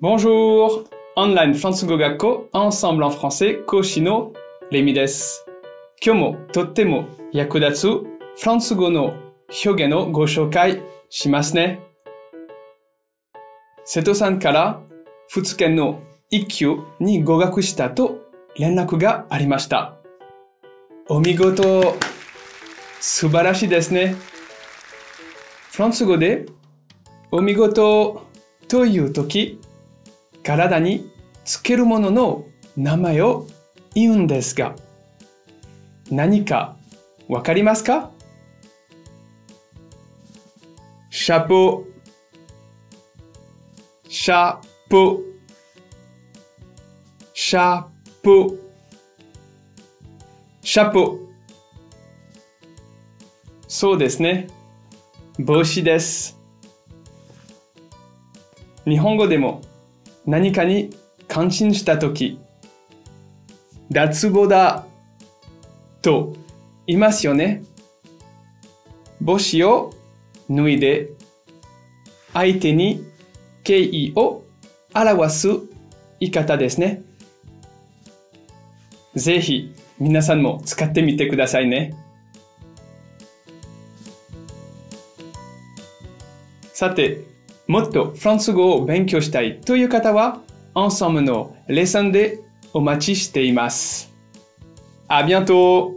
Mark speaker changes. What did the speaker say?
Speaker 1: Bonjour! オンラインフランス語学校 Ensemble en français 講師のレミです。今日もとっても役立つフランス語の表現をご紹介しますね。瀬戸さんから2日の一級に合格したと連絡がありました。お見事素晴らしいですね。フランス語でお見事というとき、体につけるものの名前を言うんですが、何かわかりますか？シャポシャポシャポシャポそうですね。帽子です。日本語でも何かに感心したとき、脱帽だと言いますよね。帽子を脱いで相手に敬意を表す言い方ですね。ぜひ皆さんも使ってみてくださいね。さて、もっとフランス語を勉強したいという方は、アンサムのレッスンでお待ちしています。あ、bientôt!